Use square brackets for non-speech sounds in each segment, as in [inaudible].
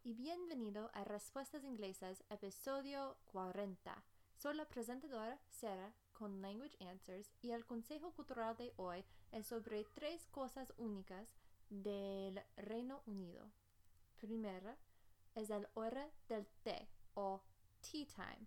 Y bienvenido a Respuestas Inglesas, episodio 40. Soy la presentadora Sarah con Language Answers y el consejo cultural de hoy es sobre tres cosas únicas del Reino Unido. Primera es el hora del té o tea time.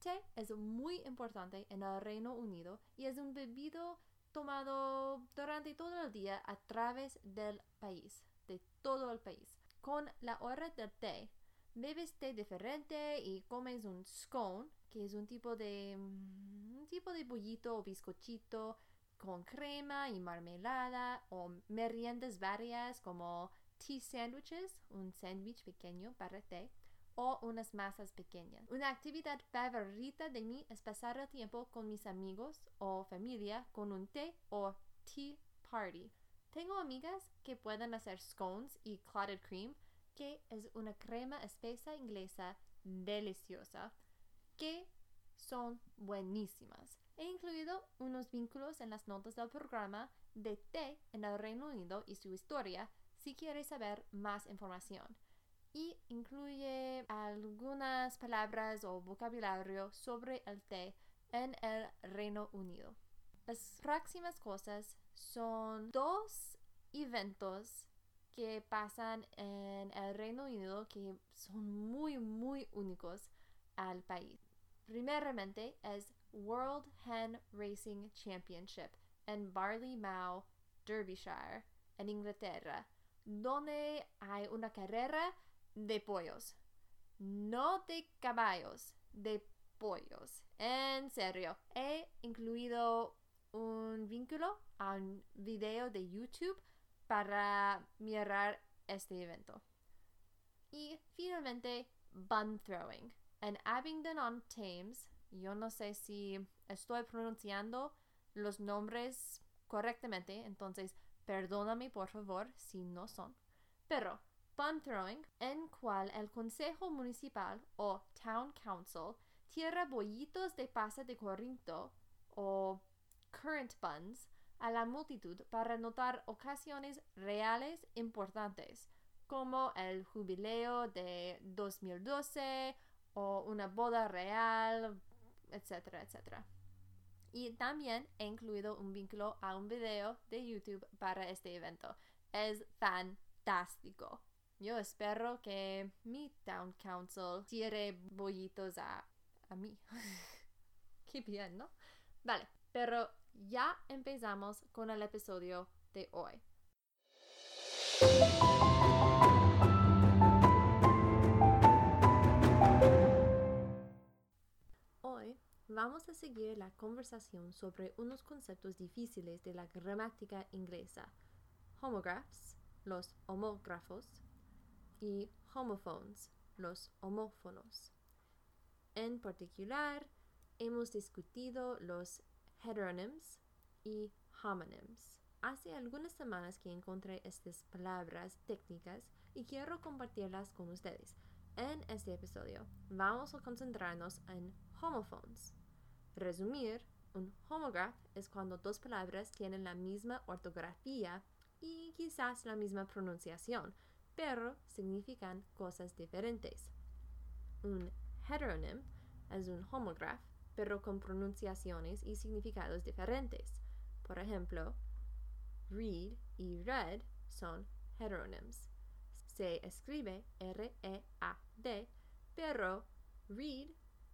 Té es muy importante en el Reino Unido y es un bebido tomado durante todo el día a través del país, de todo el país. Con la hora del té, bebes té diferente y comes un scone, que es un tipo de mm, un tipo de bollito o bizcochito con crema y marmelada o meriendas varias como tea sandwiches, un sándwich pequeño para té o unas masas pequeñas. Una actividad favorita de mí es pasar el tiempo con mis amigos o familia con un té o tea party. Tengo amigas que pueden hacer scones y clotted cream, que es una crema espesa inglesa deliciosa, que son buenísimas. He incluido unos vínculos en las notas del programa de té en el Reino Unido y su historia si quieres saber más información. Y incluye algunas palabras o vocabulario sobre el té en el Reino Unido. Las próximas cosas son dos eventos que pasan en el Reino Unido que son muy, muy únicos al país. Primeramente es World Hen Racing Championship en Barley Mow, Derbyshire, en Inglaterra, donde hay una carrera de pollos. No de caballos, de pollos. En serio, he incluido un vínculo a un video de YouTube para mirar este evento. Y finalmente, bun throwing. En Abingdon on Thames, yo no sé si estoy pronunciando los nombres correctamente, entonces perdóname por favor si no son. Pero bun throwing, en cual el Consejo Municipal o Town Council tira bollitos de pasa de Corinto o current buns a la multitud para notar ocasiones reales importantes, como el jubileo de 2012 o una boda real, etcétera, etcétera. Y también he incluido un vínculo a un video de YouTube para este evento. Es fantástico. Yo espero que mi Town Council tire bollitos a, a mí. [laughs] Qué bien, ¿no? Vale, pero ya empezamos con el episodio de hoy. Hoy vamos a seguir la conversación sobre unos conceptos difíciles de la gramática inglesa, homographs, los homógrafos, y homophones, los homófonos. En particular, hemos discutido los heteronyms y homonyms. Hace algunas semanas que encontré estas palabras técnicas y quiero compartirlas con ustedes. En este episodio vamos a concentrarnos en homophones. Resumir, un homograph es cuando dos palabras tienen la misma ortografía y quizás la misma pronunciación, pero significan cosas diferentes. Un heteronym es un homograph pero con pronunciaciones y significados diferentes. Por ejemplo, read y read son heteronyms. Se escribe R-E-A-D, pero read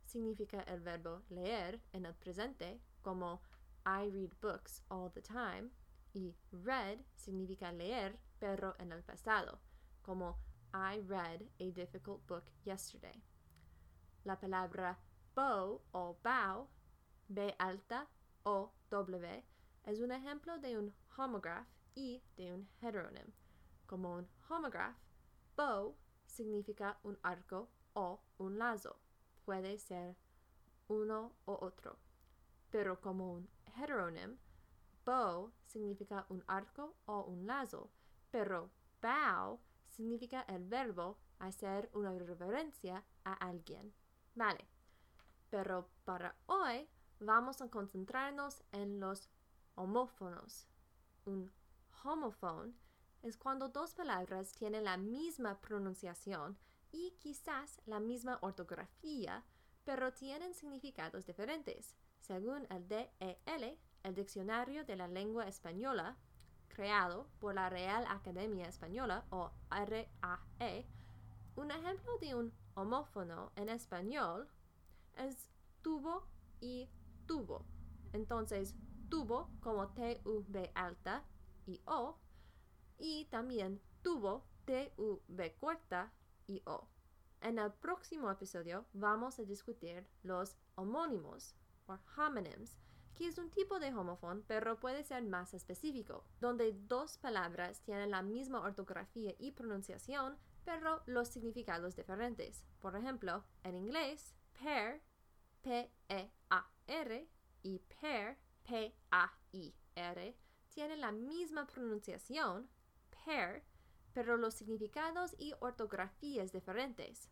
significa el verbo leer en el presente, como I read books all the time, y read significa leer, pero en el pasado, como I read a difficult book yesterday. La palabra bow o bow, B alta o W, es un ejemplo de un homograph y de un heteronym. Como un homograph, bow significa un arco o un lazo. Puede ser uno o otro. Pero como un heteronym, bow significa un arco o un lazo. Pero bow significa el verbo hacer una reverencia a alguien. Vale pero para hoy vamos a concentrarnos en los homófonos. Un homophone es cuando dos palabras tienen la misma pronunciación y quizás la misma ortografía, pero tienen significados diferentes. Según el DEL, el Diccionario de la Lengua Española, creado por la Real Academia Española o RAE, un ejemplo de un homófono en español es tubo y tubo. Entonces, tubo como T-U-B alta y O, y también tubo T-U-B corta y O. En el próximo episodio vamos a discutir los homónimos o homonyms, que es un tipo de homófono, pero puede ser más específico, donde dos palabras tienen la misma ortografía y pronunciación, pero los significados diferentes. Por ejemplo, en inglés, pair, P-E-A-R, y pair, P-A-I-R, tienen la misma pronunciación, pair, pero los significados y ortografías diferentes.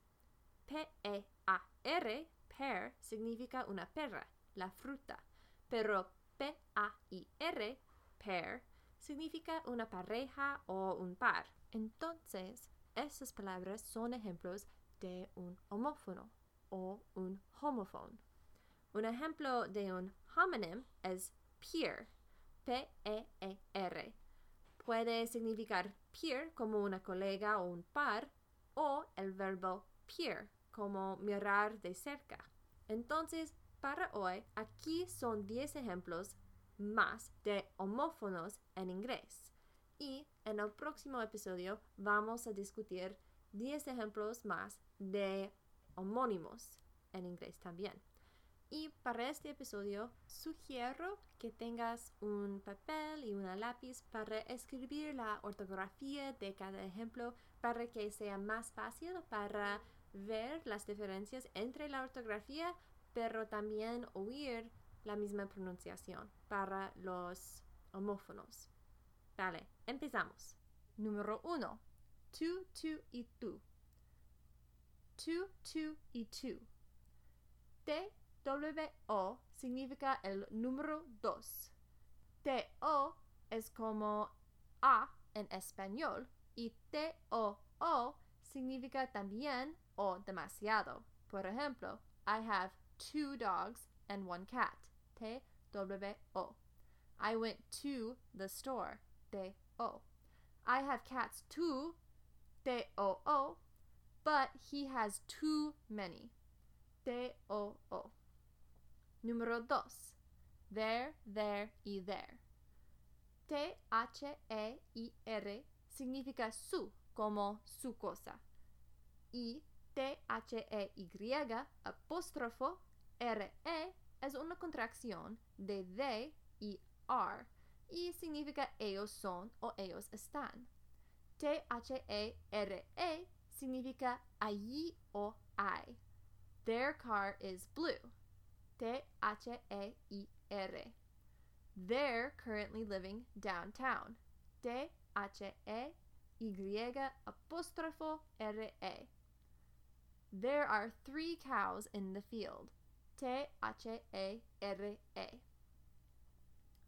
Pear, significa una perra, la fruta, pero P-A-I-R, pair, significa una pareja o un par. Entonces, esas palabras son ejemplos de un homófono o un homófono. Un ejemplo de un homonym es peer, P-E-E-R. Puede significar peer como una colega o un par, o el verbo peer como mirar de cerca. Entonces, para hoy, aquí son 10 ejemplos más de homófonos en inglés. Y en el próximo episodio vamos a discutir 10 ejemplos más de homónimos en inglés también. Y para este episodio sugiero que tengas un papel y una lápiz para escribir la ortografía de cada ejemplo para que sea más fácil para ver las diferencias entre la ortografía, pero también oír la misma pronunciación para los homófonos. Vale, empezamos. Número uno. Tú, tú y tú. Tú, tú y tú. T-W-O significa el número dos. T-O es como A en español y T-O-O significa también o demasiado. Por ejemplo, I have two dogs and one cat. T-W-O. I went to the store. T-O. I have cats too. T-O-O. But he has too many. T-O-O. Número dos. There, there y there. T-H-E-I-R significa su, como su cosa. Y T-H-E-Y apóstrofo R-E es una contracción de they y are y significa ellos son o ellos están. T-H-E-R-E -E significa allí o I. Their car is blue. T-H-E-I-R. They're currently living downtown. T-H-E-Y. There are three cows in the field. T-H-E-R-E.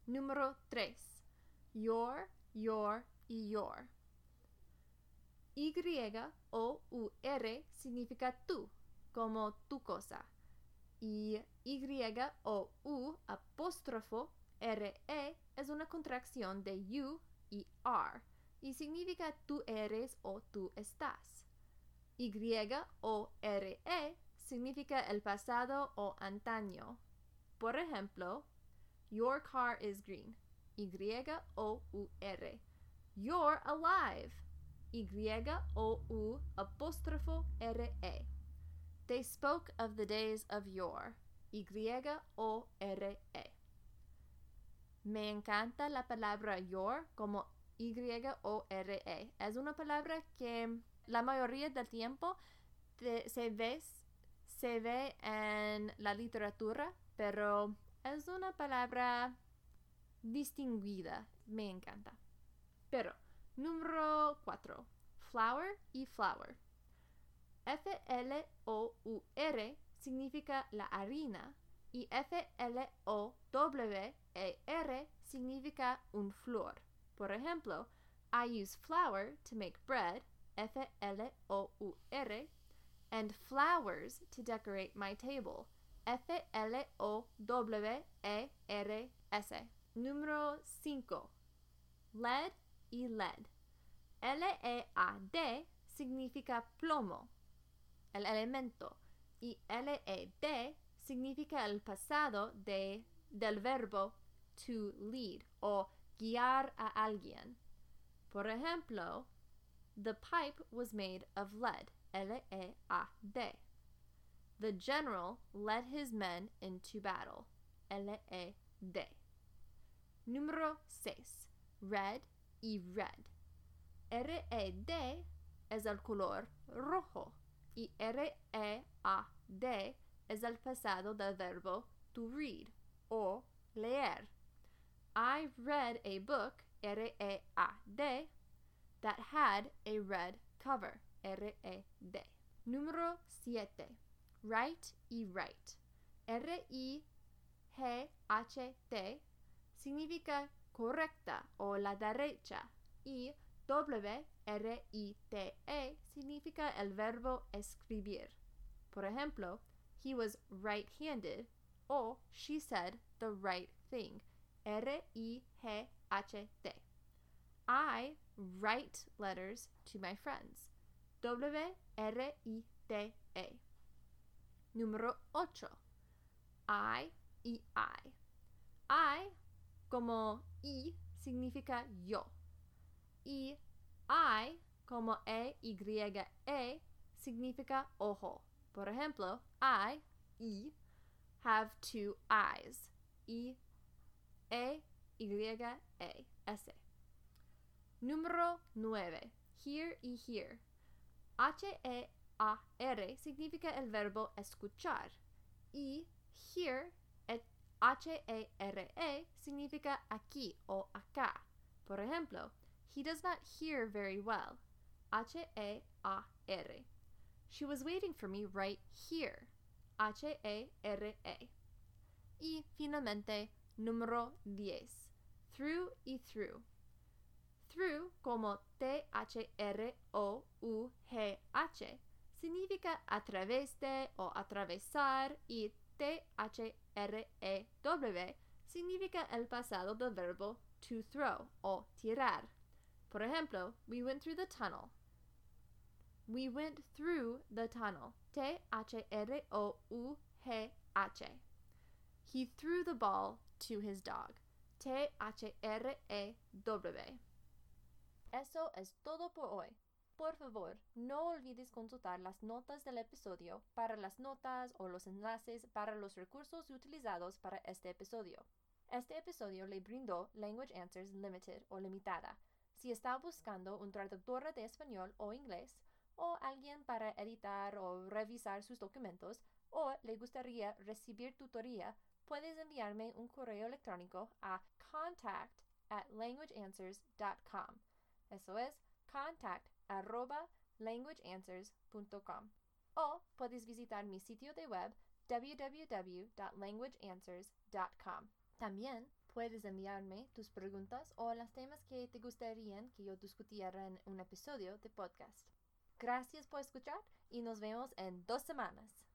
Número 3. Your, your y your. Y-O-U-R significa tú, como tu cosa. Y Y-O-U apóstrofo R-E es una contracción de you y are y significa tú eres o tú estás. Y-O-R-E significa el pasado o antaño. Por ejemplo, Your car is green. Y-O-U-R. You're alive. Y-O-U apóstrofo R-E. They spoke of the days of yore. Y-O-R-E. Me encanta la palabra your como Y-O-R-E. Es una palabra que la mayoría del tiempo se, ve, se ve en la literatura, pero es una palabra distinguida. Me encanta. Pero, número 4. Flower y flower. F-L-O-U-R significa la harina y F-L-O-W-E-R significa un flor. Por ejemplo, I use flour to make bread, F-L-O-U-R, and flowers to decorate my table, F-L-O-W-E-R-S. Número 5. LED y LED. L-E-A-D significa plomo, el elemento, y L-E-D significa el pasado de, del verbo to lead o guiar a alguien. Por ejemplo, the pipe was made of lead, L-E-A-D. The general led his men into battle, L-E-D. Número 6. Red y red. R-E-D es el color rojo y R-E-A-D es el pasado del verbo to read o leer. I read a book, R-E-A-D, that had a red cover, R-E-D. Número 7. Right y right. R-I-G-H-T significa correcta o la derecha y W-R-I-T-E significa el verbo escribir. Por ejemplo, he was right-handed o she said the right thing. R-I-G-H-T. I write letters to my friends. W-R-I-T-E. Número 8. I y I. I como I significa yo. Y I como E-Y-E significa ojo. Por ejemplo, I, I, have two eyes. I, E, Y, E, S. Número 9. Here y here. H-E-A-R significa el verbo escuchar. Y here, H-E-R-E significa aquí o acá. Por ejemplo, he does not hear very well. H-E-A-R. She was waiting for me right here. H-E-R-E. Y finalmente, número 10. Through y through. Through, como T-H-R-O-U-G-H, significa a través de o atravesar y T-H-R-E-W significa el pasado del verbo to throw o tirar. Por ejemplo, we went through the tunnel. We went through the tunnel. T-H-R-O-U-G-H. He threw the ball to his dog. T-H-R-E-W. Eso es todo por hoy. Por favor, no olvides consultar las notas del episodio para las notas o los enlaces para los recursos utilizados para este episodio. Este episodio le brindó Language Answers Limited o limitada. Si está buscando un traductor de español o inglés, o alguien para editar o revisar sus documentos, o le gustaría recibir tutoría, puedes enviarme un correo electrónico a contact at languageanswers.com. Eso es contact arroba languageanswers.com. O puedes visitar mi sitio de web www.languageanswers.com. También puedes enviarme tus preguntas o los temas que te gustarían que yo discutiera en un episodio de podcast. Gracias por escuchar y nos vemos en dos semanas.